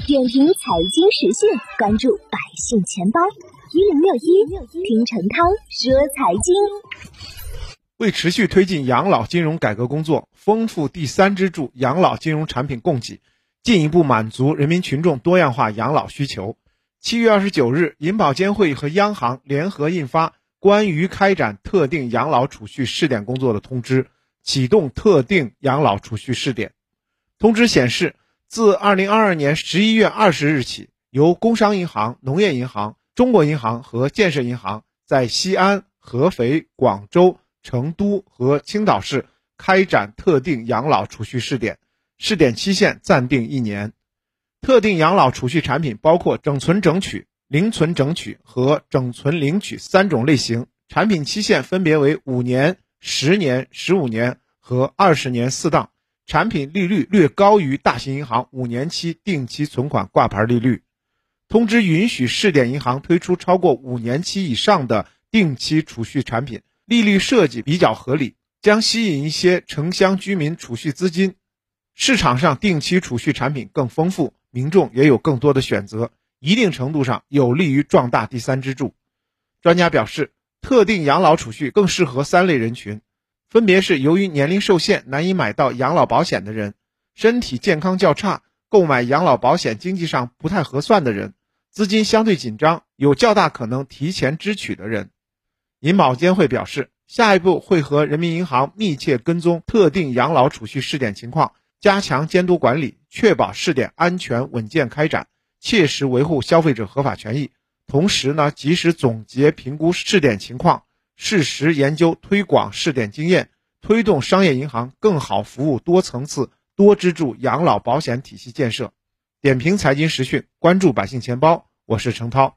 点评财经时讯，关注百姓钱包一零六一，听陈涛说财经。为持续推进养老金融改革工作，丰富第三支柱养老金融产品供给，进一步满足人民群众多样化养老需求。七月二十九日，银保监会和央行联合印发《关于开展特定养老储蓄试点工作的通知》，启动特定养老储蓄试点。通知显示，自二零二二年十一月二十日起，由工商银行、农业银行、中国银行和建设银行在西安、合肥、广州、成都和青岛市开展特定养老储蓄试点，试点期限暂定一年。特定养老储蓄产品包括整存整取、零存整取和整存零取三种类型，产品期限分别为五年、十年、十五年和二十年四档。产品利率略高于大型银行五年期定期存款挂牌利率。通知允许试点银行推出超过五年期以上的定期储蓄产品，利率设计比较合理，将吸引一些城乡居民储蓄资金。市场上定期储蓄产品更丰富。民众也有更多的选择，一定程度上有利于壮大第三支柱。专家表示，特定养老储蓄更适合三类人群，分别是由于年龄受限难以买到养老保险的人，身体健康较差，购买养老保险经济上不太合算的人，资金相对紧张，有较大可能提前支取的人。银保监会表示，下一步会和人民银行密切跟踪特定养老储蓄试点情况。加强监督管理，确保试点安全稳健开展，切实维护消费者合法权益。同时呢，及时总结评估试点情况，适时研究推广试点经验，推动商业银行更好服务多层次、多支柱养老保险体系建设。点评财经时讯，关注百姓钱包，我是程涛。